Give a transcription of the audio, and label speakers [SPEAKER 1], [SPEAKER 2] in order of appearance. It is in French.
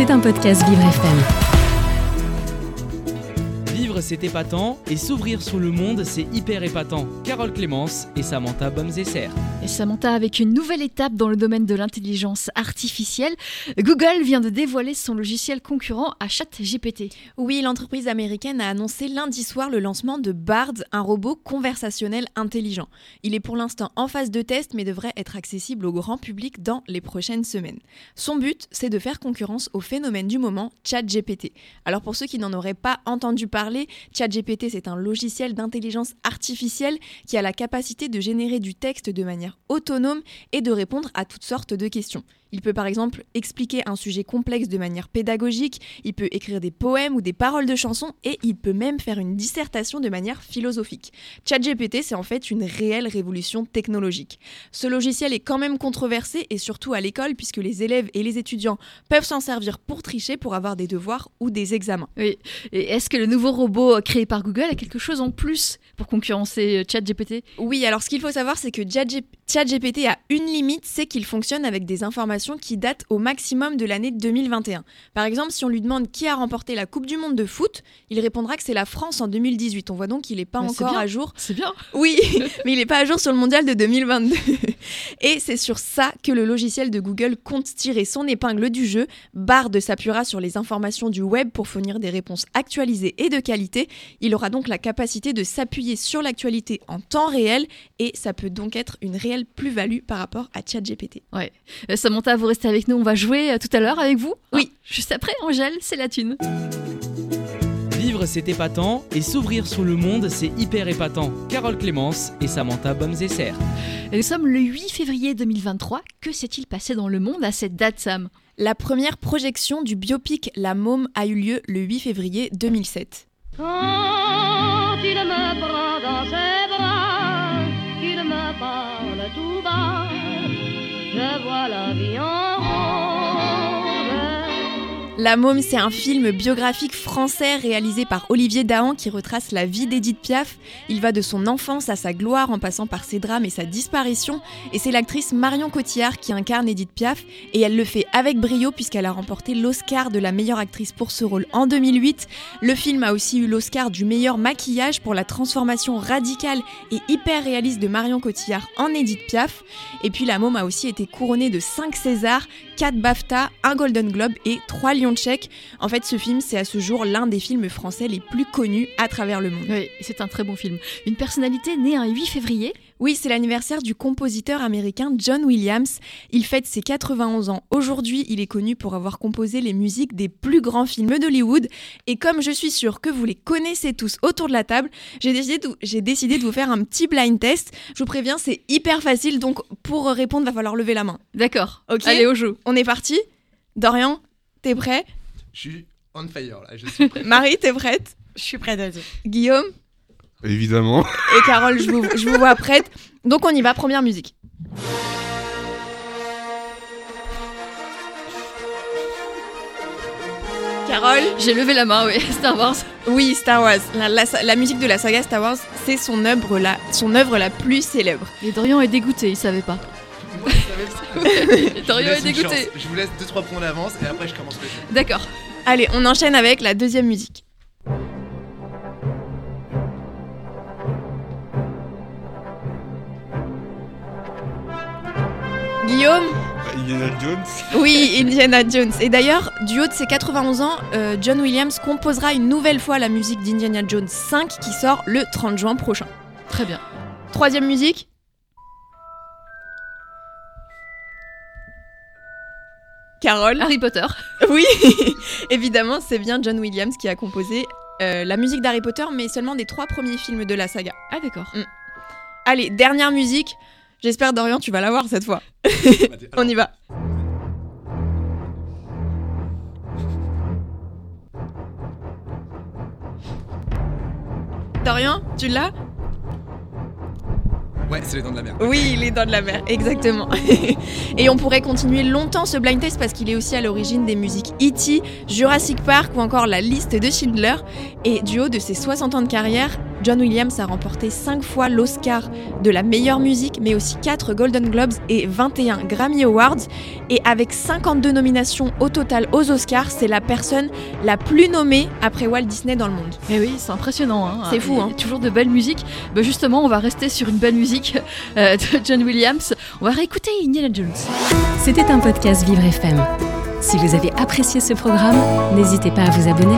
[SPEAKER 1] C'est un podcast Vivre FM.
[SPEAKER 2] Vivre, c'est épatant, et s'ouvrir sur le monde, c'est hyper épatant. Carole Clémence et Samantha Bomzesser.
[SPEAKER 3] Samantha, avec une nouvelle étape dans le domaine de l'intelligence artificielle, Google vient de dévoiler son logiciel concurrent à ChatGPT.
[SPEAKER 4] Oui, l'entreprise américaine a annoncé lundi soir le lancement de Bard, un robot conversationnel intelligent. Il est pour l'instant en phase de test, mais devrait être accessible au grand public dans les prochaines semaines. Son but, c'est de faire concurrence au phénomène du moment, ChatGPT. Alors pour ceux qui n'en auraient pas entendu parler, ChatGPT, c'est un logiciel d'intelligence artificielle qui a la capacité de générer du texte de manière autonome et de répondre à toutes sortes de questions. Il peut par exemple expliquer un sujet complexe de manière pédagogique, il peut écrire des poèmes ou des paroles de chansons et il peut même faire une dissertation de manière philosophique. ChatGPT, c'est en fait une réelle révolution technologique. Ce logiciel est quand même controversé et surtout à l'école puisque les élèves et les étudiants peuvent s'en servir pour tricher pour avoir des devoirs ou des examens.
[SPEAKER 3] Oui. Et est-ce que le nouveau robot créé par Google a quelque chose en plus pour concurrencer euh, ChatGPT?
[SPEAKER 4] Oui, alors ce qu'il faut savoir, c'est que ChatGPT a une limite, c'est qu'il fonctionne avec des informations qui date au maximum de l'année 2021. Par exemple, si on lui demande qui a remporté la Coupe du Monde de foot, il répondra que c'est la France en 2018. On voit donc qu'il n'est pas encore à jour.
[SPEAKER 3] C'est bien.
[SPEAKER 4] Oui, mais il n'est pas à jour sur le mondial de 2022. Et c'est sur ça que le logiciel de Google compte tirer son épingle du jeu. Bard s'appuiera sur les informations du web pour fournir des réponses actualisées et de qualité. Il aura donc la capacité de s'appuyer sur l'actualité en temps réel et ça peut donc être une réelle plus-value par rapport à ChatGPT.
[SPEAKER 3] Ouais. Euh, Samantha vous restez avec nous. On va jouer euh, tout à l'heure avec vous.
[SPEAKER 4] Oui.
[SPEAKER 3] juste après, Angèle, c'est la thune.
[SPEAKER 2] Vivre, c'est épatant, et s'ouvrir sur le monde, c'est hyper épatant. Carole Clémence et Samantha Bomzesser.
[SPEAKER 3] Nous sommes le 8 février 2023. Que s'est-il passé dans le monde à cette date, Sam?
[SPEAKER 4] La première projection du biopic La Môme a eu lieu le 8 février 2007.
[SPEAKER 5] Quand il me prend dans ses je vois la vie en
[SPEAKER 4] La Môme, c'est un film biographique français réalisé par Olivier Dahan qui retrace la vie d'Edith Piaf. Il va de son enfance à sa gloire en passant par ses drames et sa disparition. Et c'est l'actrice Marion Cotillard qui incarne Edith Piaf. Et elle le fait avec brio puisqu'elle a remporté l'Oscar de la meilleure actrice pour ce rôle en 2008. Le film a aussi eu l'Oscar du meilleur maquillage pour la transformation radicale et hyper réaliste de Marion Cotillard en Edith Piaf. Et puis La Môme a aussi été couronnée de 5 Césars, 4 BAFTA, un Golden Globe et 3 Lions de. En fait, ce film, c'est à ce jour l'un des films français les plus connus à travers le monde.
[SPEAKER 3] Oui, c'est un très bon film. Une personnalité née un 8 février
[SPEAKER 4] Oui, c'est l'anniversaire du compositeur américain John Williams. Il fête ses 91 ans. Aujourd'hui, il est connu pour avoir composé les musiques des plus grands films d'Hollywood. Et comme je suis sûre que vous les connaissez tous autour de la table, j'ai décidé, de, décidé de vous faire un petit blind test. Je vous préviens, c'est hyper facile, donc pour répondre, va falloir lever la main.
[SPEAKER 3] D'accord.
[SPEAKER 4] Ok.
[SPEAKER 3] Allez, au jeu.
[SPEAKER 4] On est parti Dorian, t'es prêt?
[SPEAKER 6] Je suis on fire là, je suis prêt.
[SPEAKER 4] Marie, t'es prête?
[SPEAKER 7] Je suis prête dire.
[SPEAKER 4] Guillaume?
[SPEAKER 6] Évidemment.
[SPEAKER 4] et Carole, je vous, je vous vois prête. Donc on y va, première musique. Carole?
[SPEAKER 3] J'ai levé la main, oui. Star Wars.
[SPEAKER 4] Oui, Star Wars. La, la- la musique de la saga Star Wars, c'est son œuvre la, son œuvre la plus célèbre.
[SPEAKER 3] Et Dorian est dégoûté, il savait pas.
[SPEAKER 6] Je
[SPEAKER 3] Dorian
[SPEAKER 6] vous
[SPEAKER 3] est dégoûté.
[SPEAKER 6] Je vous laisse 2-3 points d'avance et après je commence le jeu.
[SPEAKER 3] D'accord.
[SPEAKER 4] Allez, on enchaîne avec la deuxième musique. Guillaume
[SPEAKER 6] Indiana Jones.
[SPEAKER 4] Oui, Indiana Jones. Et d'ailleurs, du haut de ses 91 ans, euh, John Williams composera une nouvelle fois la musique d'Indiana Jones 5 qui sort le 30 juin prochain.
[SPEAKER 3] Très bien.
[SPEAKER 4] Troisième musique. Carole
[SPEAKER 3] Harry Potter.
[SPEAKER 4] Oui, évidemment, c'est bien John Williams qui a composé euh, la musique d'Harry Potter, mais seulement des trois premiers films de la saga.
[SPEAKER 3] Ah, d'accord.
[SPEAKER 4] Allez, dernière musique. J'espère, Dorian, tu vas l'avoir cette fois. On y va. Dorian, tu l'as?
[SPEAKER 6] Ouais, c'est les dents de la mer.
[SPEAKER 4] Oui, il est dans de la mer, exactement. Et on pourrait continuer longtemps ce blind test parce qu'il est aussi à l'origine des musiques E.T., Jurassic Park ou encore la liste de Schindler. Et du haut de ses 60 ans de carrière, John Williams a remporté 5 fois l'Oscar de la meilleure musique, mais aussi 4 Golden Globes et 21 Grammy Awards. Et avec 52 nominations au total aux Oscars, c'est la personne la plus nommée après Walt Disney dans le monde.
[SPEAKER 3] Et oui, c'est impressionnant. hein.
[SPEAKER 4] C'est fou,
[SPEAKER 3] Il y a
[SPEAKER 4] hein.
[SPEAKER 3] Toujours de belles musiques. Bah, justement, on va rester sur une belle musique euh, de John Williams. On va réécouter Indiana Jones.
[SPEAKER 1] C'était un podcast Vivre FM. Si vous avez apprécié ce programme, n'hésitez pas à vous abonner.